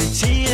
最亲。